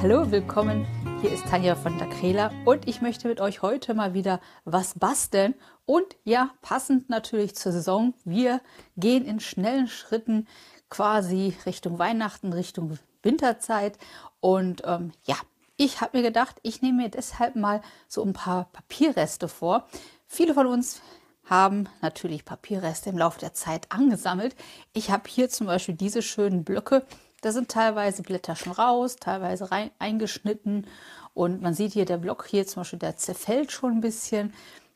Hallo, willkommen. Hier ist Tanja von der Krela und ich möchte mit euch heute mal wieder was basteln. Und ja, passend natürlich zur Saison. Wir gehen in schnellen Schritten quasi Richtung Weihnachten, Richtung Winterzeit. Und ähm, ja, ich habe mir gedacht, ich nehme mir deshalb mal so ein paar Papierreste vor. Viele von uns haben natürlich Papierreste im Laufe der Zeit angesammelt. Ich habe hier zum Beispiel diese schönen Blöcke da sind teilweise Blätter schon raus, teilweise rein, eingeschnitten. Und man sieht hier, der Block hier zum Beispiel, der zerfällt schon ein bisschen.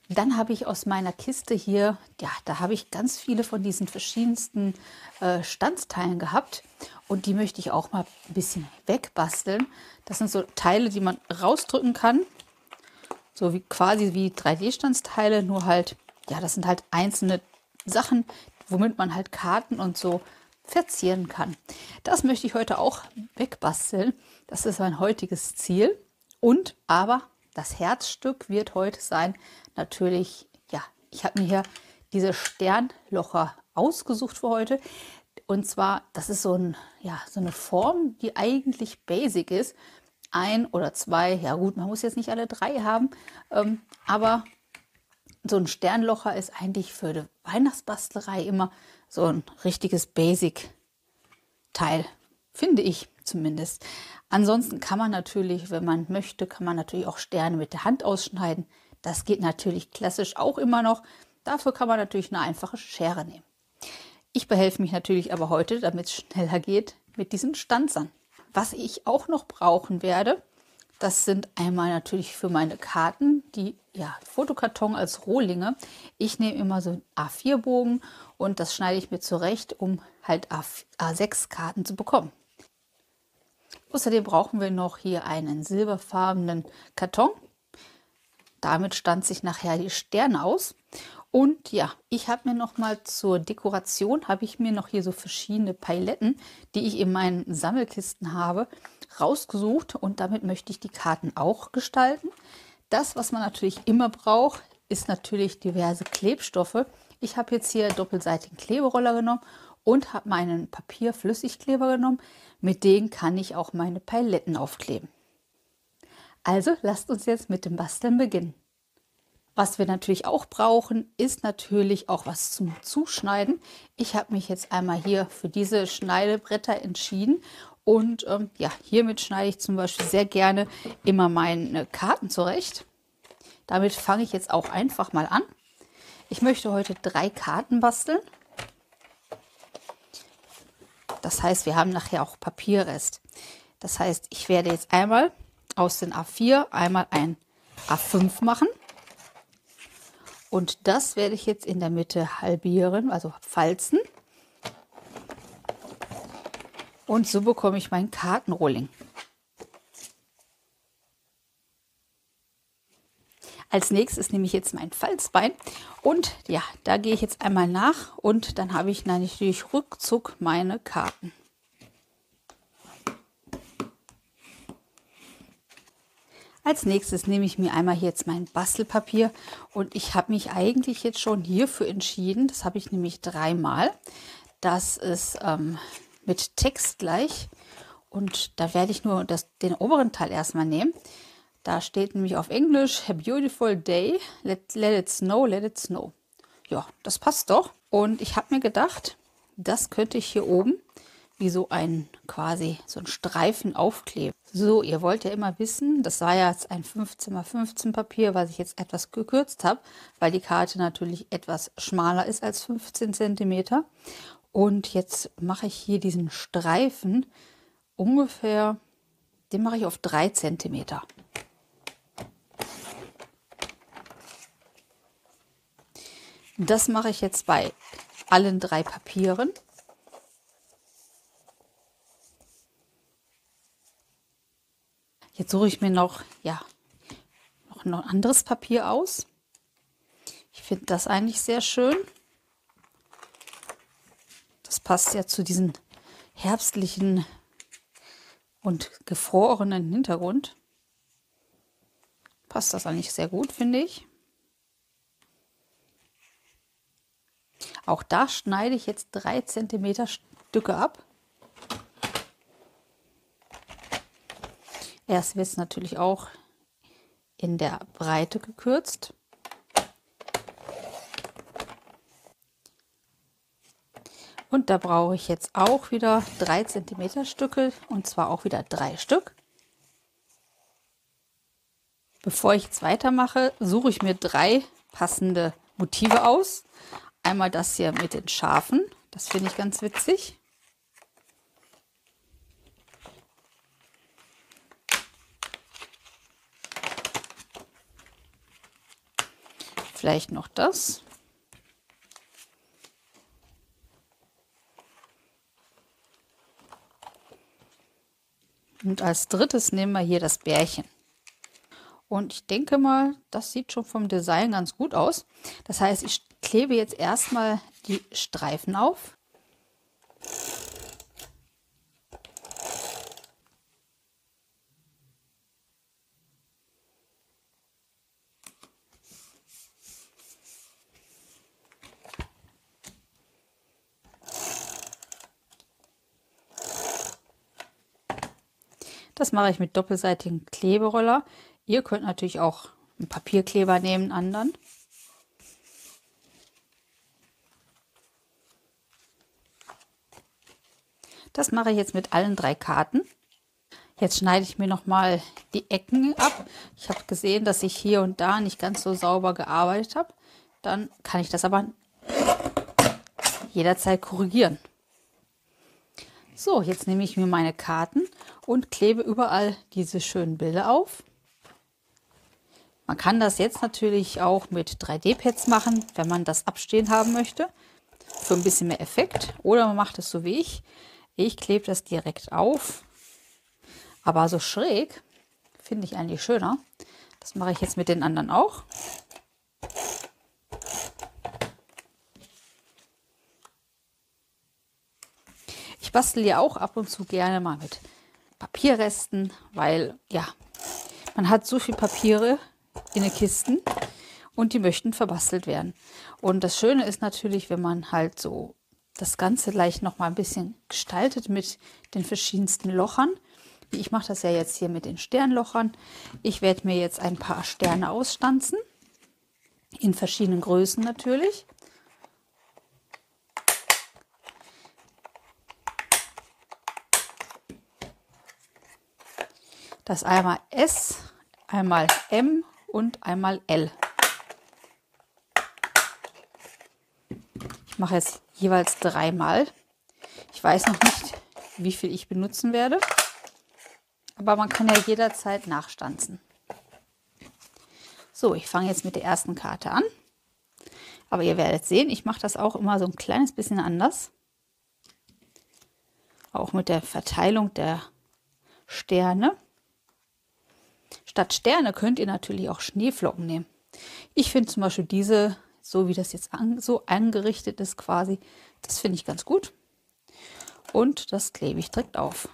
Dann habe ich aus meiner Kiste hier, ja, da habe ich ganz viele von diesen verschiedensten äh, Standsteilen gehabt. Und die möchte ich auch mal ein bisschen wegbasteln. Das sind so Teile, die man rausdrücken kann. So wie quasi wie 3D-Standsteile, nur halt, ja, das sind halt einzelne Sachen, womit man halt Karten und so verzieren kann. Das möchte ich heute auch wegbasteln. Das ist mein heutiges Ziel. Und aber das Herzstück wird heute sein, natürlich, ja, ich habe mir hier diese Sternlocher ausgesucht für heute. Und zwar, das ist so, ein, ja, so eine Form, die eigentlich basic ist. Ein oder zwei, ja gut, man muss jetzt nicht alle drei haben, ähm, aber so ein Sternlocher ist eigentlich für die Weihnachtsbastlerei immer so ein richtiges Basic-Teil, finde ich zumindest. Ansonsten kann man natürlich, wenn man möchte, kann man natürlich auch Sterne mit der Hand ausschneiden. Das geht natürlich klassisch auch immer noch. Dafür kann man natürlich eine einfache Schere nehmen. Ich behelfe mich natürlich aber heute, damit es schneller geht, mit diesen Stanzern. Was ich auch noch brauchen werde, das sind einmal natürlich für meine Karten die ja, Fotokarton als Rohlinge. Ich nehme immer so einen A4-Bogen und das schneide ich mir zurecht, um halt A6-Karten zu bekommen. Außerdem brauchen wir noch hier einen silberfarbenen Karton. Damit stand sich nachher die Sterne aus. Und ja, ich habe mir noch mal zur Dekoration, habe ich mir noch hier so verschiedene Paletten, die ich in meinen Sammelkisten habe, rausgesucht. Und damit möchte ich die Karten auch gestalten. Das, was man natürlich immer braucht, ist natürlich diverse Klebstoffe. Ich habe jetzt hier doppelseitigen Kleberoller genommen und habe meinen Papierflüssigkleber genommen. Mit denen kann ich auch meine Paletten aufkleben. Also lasst uns jetzt mit dem Basteln beginnen. Was wir natürlich auch brauchen, ist natürlich auch was zum Zuschneiden. Ich habe mich jetzt einmal hier für diese Schneidebretter entschieden. Und ähm, ja, hiermit schneide ich zum Beispiel sehr gerne immer meine Karten zurecht. Damit fange ich jetzt auch einfach mal an. Ich möchte heute drei Karten basteln. Das heißt, wir haben nachher auch Papierrest. Das heißt, ich werde jetzt einmal aus den A4 einmal ein A5 machen. Und das werde ich jetzt in der Mitte halbieren, also falzen. Und so bekomme ich meinen Kartenrolling. Als nächstes nehme ich jetzt mein Falzbein und ja, da gehe ich jetzt einmal nach und dann habe ich natürlich rückzuck meine Karten. Als nächstes nehme ich mir einmal jetzt mein Bastelpapier und ich habe mich eigentlich jetzt schon hierfür entschieden. Das habe ich nämlich dreimal. Das ist ähm, mit Text gleich und da werde ich nur das, den oberen Teil erstmal nehmen. Da steht nämlich auf Englisch A beautiful day, let, let it snow, let it snow. Ja, das passt doch. Und ich habe mir gedacht, das könnte ich hier oben wie so ein quasi so ein Streifen aufkleben. So, ihr wollt ja immer wissen, das war ja jetzt ein 15 x 15 Papier, was ich jetzt etwas gekürzt habe, weil die Karte natürlich etwas schmaler ist als 15 cm. Und jetzt mache ich hier diesen Streifen ungefähr, den mache ich auf 3 cm. Das mache ich jetzt bei allen drei Papieren. Jetzt suche ich mir noch, ja, noch ein anderes Papier aus. Ich finde das eigentlich sehr schön. Das passt ja zu diesem herbstlichen und gefrorenen Hintergrund. Passt das eigentlich sehr gut, finde ich. Auch da schneide ich jetzt drei Zentimeter Stücke ab. Erst wird es natürlich auch in der Breite gekürzt. Und da brauche ich jetzt auch wieder 3 cm Stücke und zwar auch wieder drei Stück. Bevor ich jetzt weitermache, suche ich mir drei passende Motive aus. Einmal das hier mit den Schafen, das finde ich ganz witzig. Vielleicht noch das. Und als drittes nehmen wir hier das Bärchen. Und ich denke mal, das sieht schon vom Design ganz gut aus. Das heißt, ich klebe jetzt erstmal die Streifen auf. Das mache ich mit doppelseitigen Kleberoller. Ihr könnt natürlich auch einen Papierkleber nehmen, anderen. Das mache ich jetzt mit allen drei Karten. Jetzt schneide ich mir noch mal die Ecken ab. Ich habe gesehen, dass ich hier und da nicht ganz so sauber gearbeitet habe. Dann kann ich das aber jederzeit korrigieren. So, jetzt nehme ich mir meine Karten und klebe überall diese schönen Bilder auf. Man kann das jetzt natürlich auch mit 3D-Pads machen, wenn man das abstehen haben möchte, für ein bisschen mehr Effekt. Oder man macht es so wie ich. Ich klebe das direkt auf, aber so schräg finde ich eigentlich schöner. Das mache ich jetzt mit den anderen auch. Ich bastel ja auch ab und zu gerne mal mit Papierresten, weil ja, man hat so viel Papiere in den Kisten und die möchten verbastelt werden. Und das Schöne ist natürlich, wenn man halt so das Ganze leicht noch mal ein bisschen gestaltet mit den verschiedensten Lochern. Ich mache das ja jetzt hier mit den Sternlochern. Ich werde mir jetzt ein paar Sterne ausstanzen, in verschiedenen Größen natürlich. Das einmal S, einmal M und einmal L. Ich mache jetzt jeweils dreimal. Ich weiß noch nicht, wie viel ich benutzen werde, aber man kann ja jederzeit nachstanzen. So, ich fange jetzt mit der ersten Karte an. Aber ihr werdet sehen, ich mache das auch immer so ein kleines bisschen anders. Auch mit der Verteilung der Sterne. Statt Sterne könnt ihr natürlich auch Schneeflocken nehmen. Ich finde zum Beispiel diese, so wie das jetzt an, so angerichtet ist quasi, das finde ich ganz gut. Und das klebe ich direkt auf.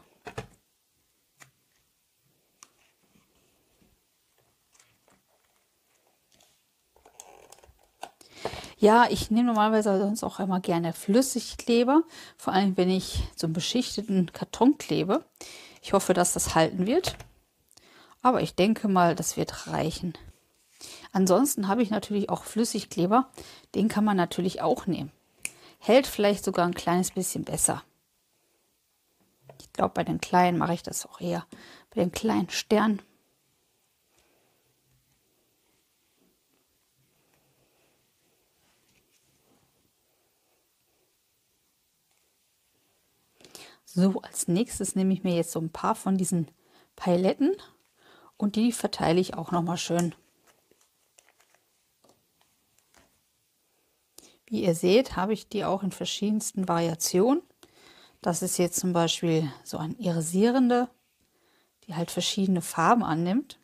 Ja, ich nehme normalerweise sonst auch immer gerne Flüssigkleber, vor allem wenn ich so einen beschichteten Karton klebe. Ich hoffe, dass das halten wird. Aber ich denke mal, das wird reichen. Ansonsten habe ich natürlich auch Flüssigkleber. Den kann man natürlich auch nehmen. Hält vielleicht sogar ein kleines bisschen besser. Ich glaube, bei den kleinen mache ich das auch eher. Bei den kleinen Sternen. So, als nächstes nehme ich mir jetzt so ein paar von diesen Paletten und die verteile ich auch noch mal schön. Wie ihr seht, habe ich die auch in verschiedensten Variationen. Das ist jetzt zum Beispiel so ein irisierende, die halt verschiedene Farben annimmt.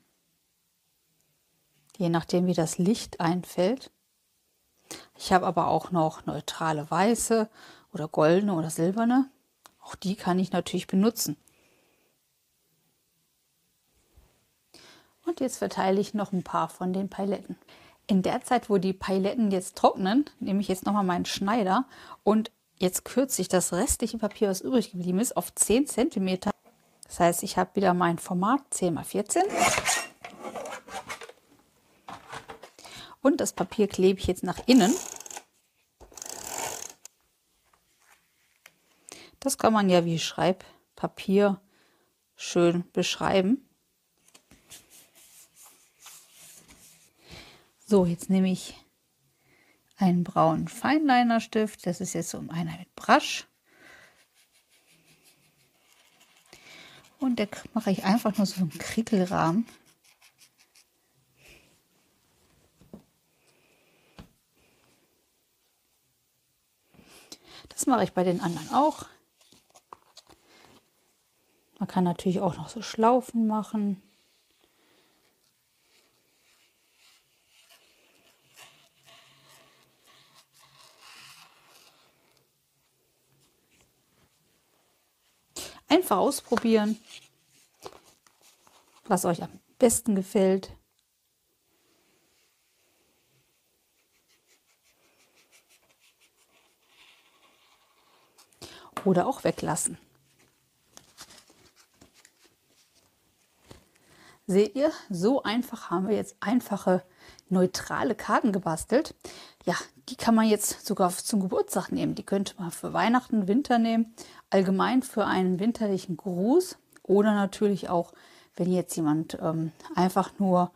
Je nachdem, wie das Licht einfällt. Ich habe aber auch noch neutrale weiße oder goldene oder silberne. Auch die kann ich natürlich benutzen. Und jetzt verteile ich noch ein paar von den Paletten. In der Zeit, wo die Paletten jetzt trocknen, nehme ich jetzt nochmal meinen Schneider und jetzt kürze ich das restliche Papier, was übrig geblieben ist, auf 10 cm. Das heißt, ich habe wieder mein Format 10x14. Und das Papier klebe ich jetzt nach innen. Das kann man ja wie Schreibpapier schön beschreiben. So, jetzt nehme ich einen braunen Feinliner-Stift. Das ist jetzt so einer mit Brush. Und da mache ich einfach nur so einen Krickelrahmen. Das mache ich bei den anderen auch. Man kann natürlich auch noch so Schlaufen machen. Einfach ausprobieren, was euch am besten gefällt. Oder auch weglassen. Seht ihr, so einfach haben wir jetzt einfache neutrale Karten gebastelt. Ja, die kann man jetzt sogar zum Geburtstag nehmen. Die könnte man für Weihnachten, Winter nehmen, allgemein für einen winterlichen Gruß oder natürlich auch, wenn jetzt jemand ähm, einfach nur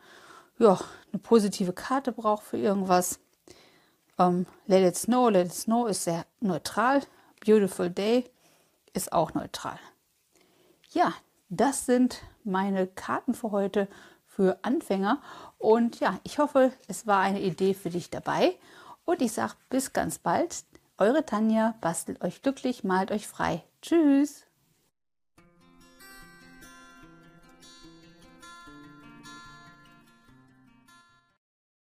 ja, eine positive Karte braucht für irgendwas. Ähm, let it snow, let it snow ist sehr neutral. Beautiful day ist auch neutral. Ja, das sind meine Karten für heute für Anfänger. Und ja, ich hoffe, es war eine Idee für dich dabei. Und ich sage bis ganz bald. Eure Tanja bastelt euch glücklich, malt euch frei. Tschüss.